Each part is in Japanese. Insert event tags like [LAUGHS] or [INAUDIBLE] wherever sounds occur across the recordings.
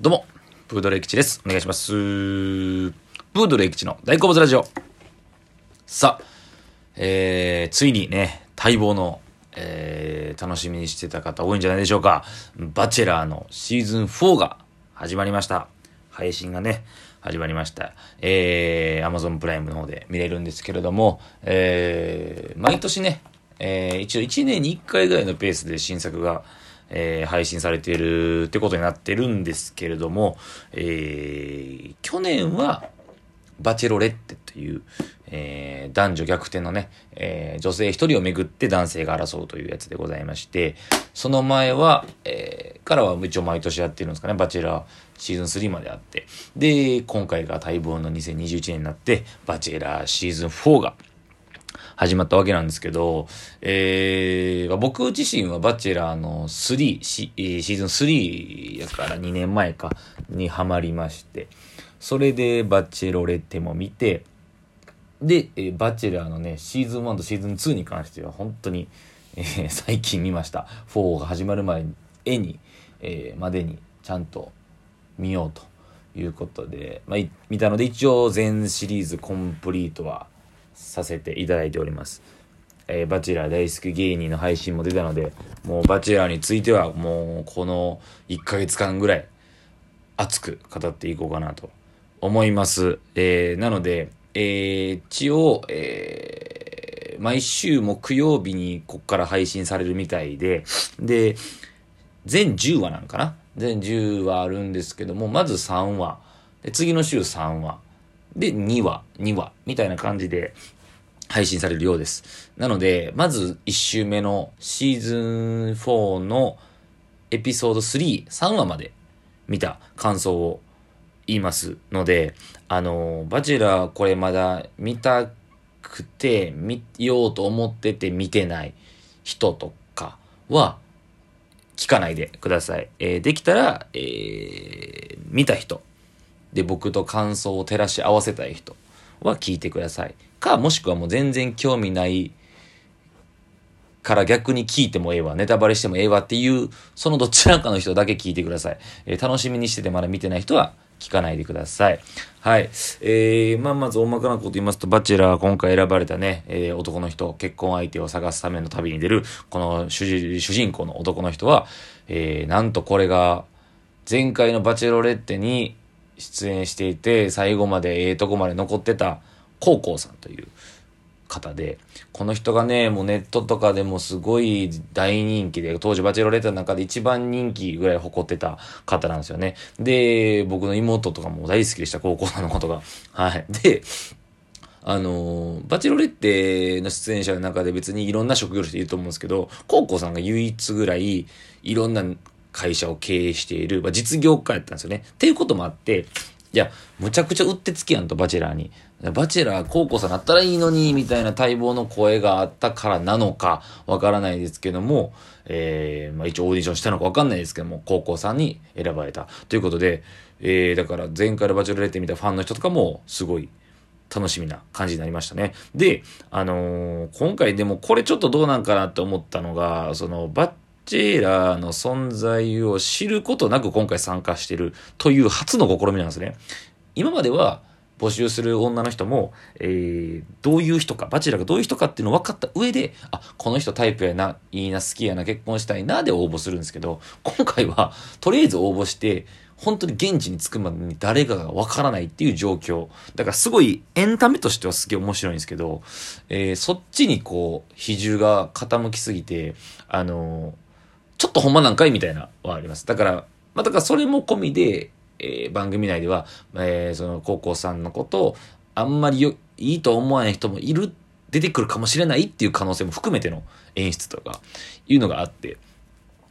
どうも、プードルエキチです。お願いします。プードルエキチの大好物ラジオ。さあ、えー、ついにね、待望の、えー、楽しみにしてた方多いんじゃないでしょうか。バチェラーのシーズン4が始まりました。配信がね、始まりました。えー、Amazon プライムの方で見れるんですけれども、えー、毎年ね、えー、一応1年に1回ぐらいのペースで新作が、えー、配信されているってことになってるんですけれども、えー、去年は、バチェロレッテという、えー、男女逆転のね、えー、女性一人をめぐって男性が争うというやつでございまして、その前は、えー、からは一応毎年やってるんですかね、バチェラーシーズン3まであって、で、今回が待望の2021年になって、バチェラーシーズン4が、始まったわけなんですけど、えー、僕自身はバチェラーの3、シーシーズン3やから2年前かにハマりまして、それでバチェロレッテも見て、で、えーバチェラーのね、シーズン1とシーズン2に関しては本当に、えー最近見ました。4が始まる前に、に、えーまでにちゃんと見ようということで、まあ、見たので一応全シリーズコンプリートはさせていただいております。えーバチェラー大好き芸人の配信も出たので、もうバチェラーについてはもうこの1ヶ月間ぐらい熱く語っていこうかなと思います。えーなので、えー一応、えー毎週木曜日にこっから配信されるみたいで、で、全10話なんかな？全10話あるんですけども、まず3話。で次の週3話。で、2話、2話。みたいな感じで配信されるようです。なので、まず1週目のシーズン4のエピソード3、3話まで見た感想を言いますので、あの、バチェラーこれまだ見たくて、見ようと思ってて見てない人とかは、聞かないでください。えーできたら、えー見た人。で、僕と感想を照らし合わせたい人は聞いてください。か、もしくはもう全然興味ないから逆に聞いてもええわ、ネタバレしてもええわっていう、そのどちらかの人だけ聞いてください。えー楽しみにしててまだ見てない人は聞かないでください。はい。えー、まあ、まず大まかなこと言いますと、バチェラー今回選ばれたね、えー男の人、結婚相手を探すための旅に出る、この主人公の男の人は、えー、なんとこれが、前回のバチェロレッテに出演していて、最後までええとこまで残ってた、コウコウさんという方で、この人がね、もうネットとかでもすごい大人気で、当時バチェロレッテの中で一番人気ぐらい誇ってた方なんですよね。で、僕の妹とかも大好きでした、高校さんのことが。はい。で、あのバチェロレッテの出演者の中で別にいろんな職業の人いると思うんですけど、コウコさんが唯一ぐらいいろんな会社を経営している、まあ、実業家やったんですよね。っていうこともあって、いや、むちゃくちゃうってつきやんと、バチェラーに。バチェラー、コウコウさんなったらいいのに、みたいな待望の声があったからなのか、わからないですけども、えー、まあ一応オーディションしたのかわかんないですけども、コウコウさんに選ばれた。ということで、えー、だから前回のバチェロレッテ見たファンの人とかも、すごい、楽しみな感じになりましたね。で、あのー今回でもこれちょっとどうなんかなって思ったのが、そのバチェラーの存在を知ることなく今回参加してるという初の試みなんですね。今までは募集する女の人も、えーどういう人か、バチェラーがどういう人かっていうのを分かった上で、あ、この人タイプやな、いいな、好きやな、結婚したいな、で応募するんですけど、今回は、とりあえず応募して、本当に現地に着くまでに誰かがわからないっていう状況。だからすごいエンタメとしてはすげえ面白いんですけど、えーそっちにこう、比重が傾きすぎて、あのーちょっとほんまなんかいみたいなはあります。だから、まあ、だからそれも込みで、えー番組内では、えーその高校さんのことをあんまりよいいと思わない人もいる、出てくるかもしれないっていう可能性も含めての演出とかいうのがあって、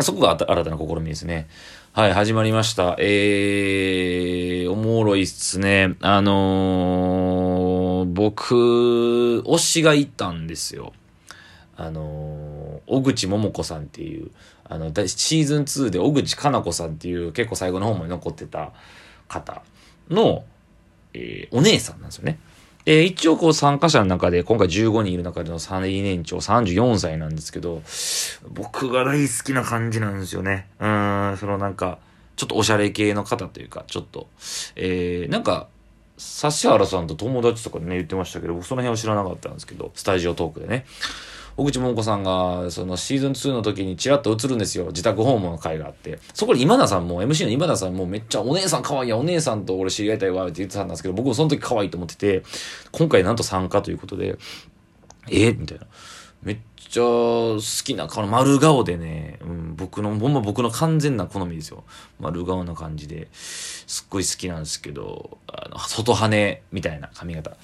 そこが新たな試みですね。はい、始まりました。えー、おもろいっすね。あのー僕、推しがいたんですよ。あのー小口桃子さんっていう、あの、シーズン2で小口かな子さんっていう結構最後の方まで残ってた方の、えーお姉さんなんですよね。えー一応こう参加者の中で、今回15人いる中での最年長34歳なんですけど、僕が大好きな感じなんですよね。うん、そのなんか、ちょっとおしゃれ系の方というか、ちょっと、えー、なんか、指原さんと友達とかね、言ってましたけど、僕その辺は知らなかったんですけど、スタジオトークでね。小口桃子さんが、そのシーズン2の時にチラッと映るんですよ。自宅訪問の会があって。そこで今田さんも、MC の今田さんもめっちゃお姉さん可愛いや、お姉さんと俺知り合いたいわって言ってたんですけど、僕もその時可愛いと思ってて、今回なんと参加ということで、えみたいな。めっちゃ好きな、この丸顔でね、うん、僕の、ほんま僕の完全な好みですよ。丸顔な感じで、すっごい好きなんですけど、あの、外羽みたいな髪型。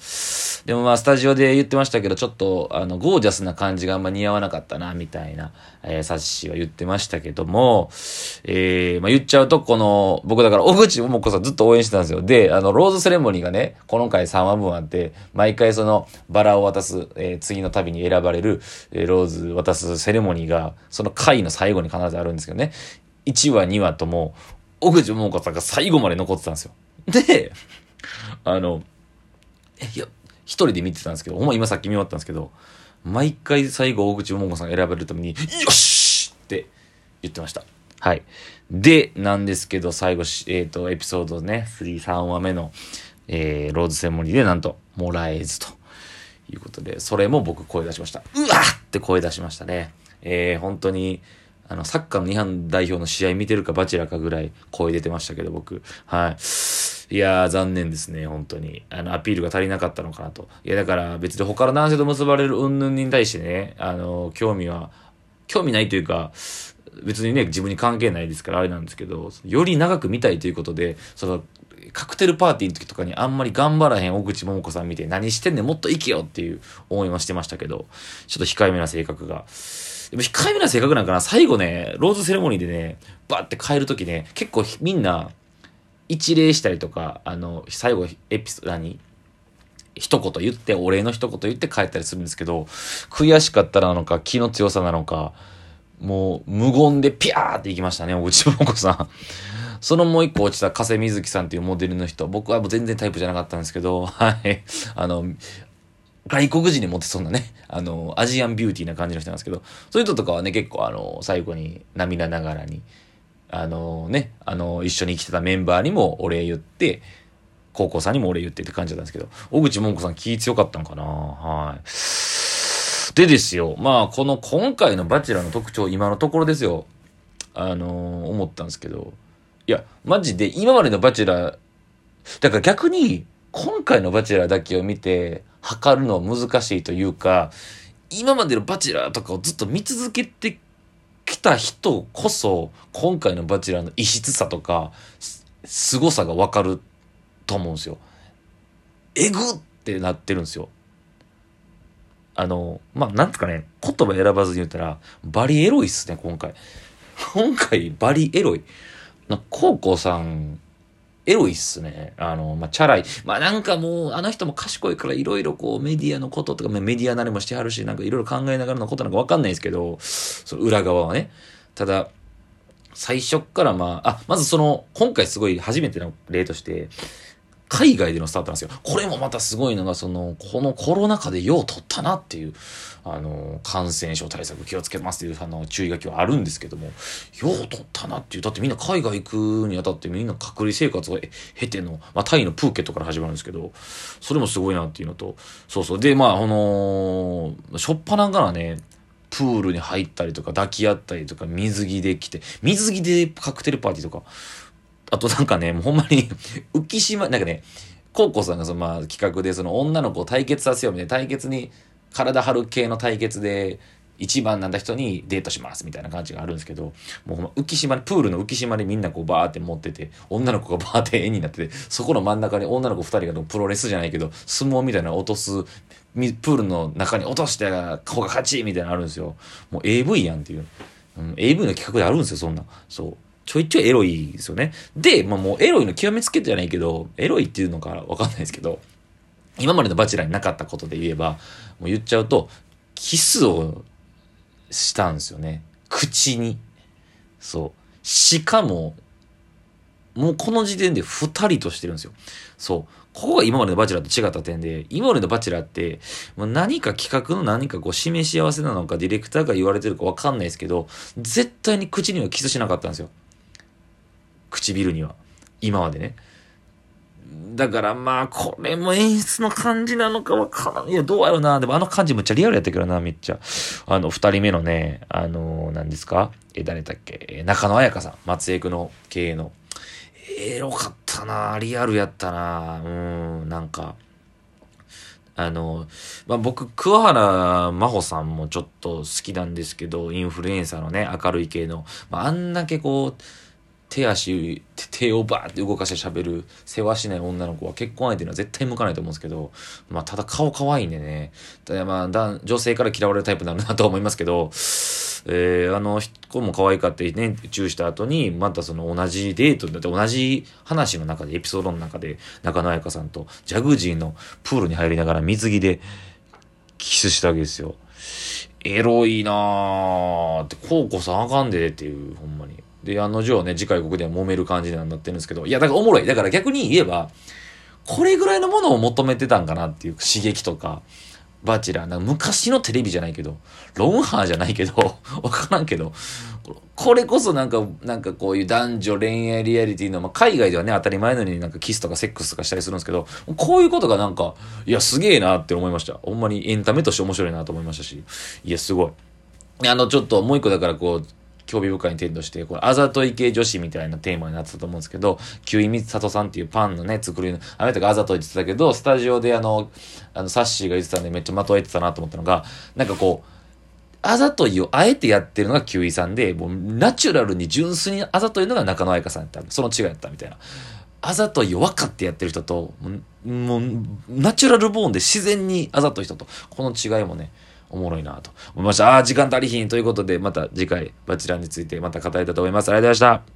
でもまあ、スタジオで言ってましたけど、ちょっと、あの、ゴージャスな感じがあんま似合わなかったな、みたいな、えー、サッシは言ってましたけども、えー、まあ言っちゃうと、この、僕だから、小口桃子さんずっと応援してたんですよ。で、あの、ローズセレモニーがね、この回3話分あって、毎回その、バラを渡す、えー、次の旅に選ばれる、えー、ローズ渡すセレモニーが、その回の最後に必ずあるんですけどね、1話、2話とも、小口桃子さんが最後まで残ってたんですよ。で、あの、いや、一人で見てたんですけど、ほんま今さっき見終わったんですけど、毎回最後大口桃子さん選ばれるために、よしって言ってました。はい。で、なんですけど、最後、えっ、ー、と、エピソードね、3、3話目の、えー、ローズセモニーでなんと、もらえずということで、それも僕声出しました。うわって声出しましたね。えー、本当に、あの、サッカーの日本代表の試合見てるかバチェラかぐらい声出てましたけど、僕。はい。いやー、残念ですね、本当に。あの、アピールが足りなかったのかなと。いや、だから別に他の男性と結ばれる云々に対してね、あの、興味は、興味ないというか、別にね、自分に関係ないですからあれなんですけど、より長く見たいということで、その、カクテルパーティーの時とかにあんまり頑張らへん小口桃子さん見て何してんねんもっと行けよっていう思いはしてましたけど、ちょっと控えめな性格が。でも控えめな性格なんかな？最後ね、ローズセレモニーでね、バーって帰る時ね、結構みんな、一礼したりとか、あの、最後エピソード、何一言言って、お礼の一言言って帰ったりするんですけど、悔しかったなのか、気の強さなのか、もう無言でピャーって行きましたね、おちもこさん。そのもう一個落ちた加瀬瑞希さんっていうモデルの人、僕はもう全然タイプじゃなかったんですけど、[LAUGHS] はい。あの、外国人にモテそうなね、あの、アジアンビューティーな感じの人なんですけど、そういう人とかはね、結構あの、最後に涙ながらに、あのね、あの、一緒に生きてたメンバーにもお礼言って、高校さんにもお礼言ってって感じだったんですけど、小口桃子さん気強かったのかな？はい。でですよ、まあ、この今回のバチェラーの特徴、今のところですよ、あの思ったんですけど、いや、マジで今までのバチェラー、だから逆に、今回のバチェラーだけを見て、測るのは難しいというか、今までのバチェラーとかをずっと見続けてきた人こそ、今回のバチェラーの異質さとか、凄さがわかると思うんですよ。えぐってなってるんですよ。あの、まあ、なんとかね、言葉選ばずに言ったら、バリエロいっすね、今回。今回、バリエロい。な、コウコウさん、エロいっすね。あの、まあ、チャラい。まあ、なんかもう、あの人も賢いからいろいろこう、メディアのこととか、メディア慣れもしてはるし、なんかいろいろ考えながらのことなんかわかんないですけど、その裏側はね。ただ、最初からまあ、あ、まずその、今回すごい初めての例として、海外でのスタートなんですよ。これもまたすごいのが、その、このコロナ禍でよう取ったなっていう、あの、感染症対策気をつけますっていう、あの、注意書きはあるんですけども、よう取ったなっていう、だってみんな海外行くにあたってみんな隔離生活を経ての、まあ、タイのプーケットから始まるんですけど、それもすごいなっていうのと、そうそう。で、まあ、あのしょっぱなからね、プールに入ったりとか抱き合ったりとか水着で来て、水着でカクテルパーティーとか、あとなんかね、もうほんまに [LAUGHS] 浮島、なんかね、コウコさんがそのまあ企画でその女の子を対決させようみたいな対決に体張る系の対決で一番なんだ人にデートしますみたいな感じがあるんですけど、もう浮島に、プールの浮島にみんなこうバーって持ってて、女の子がバーって絵になってて、そこの真ん中に女の子二人がプロレスじゃないけど、相撲みたいなの落とす、プールの中に落として子が勝ちみたいなのあるんですよ。もう AV やんっていう。うん、AV の企画であるんですよ、そんな。そう。ちょいちょいエロいですよね。で、まあもうエロいの極めつけじゃないけど、エロいっていうのかわかんないですけど、今までのバチェラーになかったことで言えば、もう言っちゃうと、キスをしたんですよね。口に。そう。しかも、もうこの時点で二人としてるんですよ。そう。ここが今までのバチェラーと違った点で、今までのバチェラーって、もう何か企画の何かこう示し合わせなのか、ディレクターが言われてるかわかんないですけど、絶対に口にはキスしなかったんですよ。唇には。今までね。だからまあ、これも演出の感じなのかわからん。いや、どうやろうな。でもあの感じむっちゃリアルやったけどな、めっちゃ。あの、二人目のね、あの、何ですか？え、誰だっけ、中野彩香さん。松江区の経営の。エロかったなリアルやったなうん、なんか。あの、まあ、僕、桑原真帆さんもちょっと好きなんですけど、インフルエンサーのね、明るい系の。まあ、あんだけこう、手足、手をバーって動かして喋る、世話しない女の子は結婚相手には絶対向かないと思うんですけど、まあ、ただ顔可愛いんでね、だまあ、女性から嫌われるタイプになるなとは思いますけど、えー、あの子も可愛かってね、チューした後に、またその同じデートだって同じ話の中で、エピソードの中で、中野彩香さんとジャグジーのプールに入りながら水着でキスしたわけですよ。エロいなーって、こうこそあかんでっていう、ほんまに。で、案の定ね、次回ここでは揉める感じになってるんですけど、いや、だからおもろい。だから逆に言えば、これぐらいのものを求めてたんかなっていう刺激とか、バチェラー、なんか昔のテレビじゃないけど、ロンハーじゃないけど、[LAUGHS] わからんけど、これこそなんか、なんかこういう男女恋愛リアリティの、まあ、海外ではね、当たり前のようになんかキスとかセックスとかしたりするんですけど、こういうことがなんか、いや、すげえなって思いました。ほんまにエンタメとして面白いなと思いましたし、いや、すごい。あの、ちょっともう一個だからこう、興味深い点として、これ、あざとい系女子みたいなテーマになってたと思うんですけど、キウイミサトさんっていうパンのね、作りの、あなたがあざといって言ってたけど、スタジオであの、あの、サッシーが言ってたんでめっちゃまとえてたなと思ったのが、なんかこう、あざといをあえてやってるのがキウイさんで、もうナチュラルに純粋にあざといのが中野愛香さんやった。その違いやったみたいな。あざといを分かってやってる人と、もう、ナチュラルボーンで自然にあざとい人と、この違いもね、おもろいなと思いました。ああ、時間足りひんということで、また次回、バチランについてまた語りたいと思います。ありがとうございました。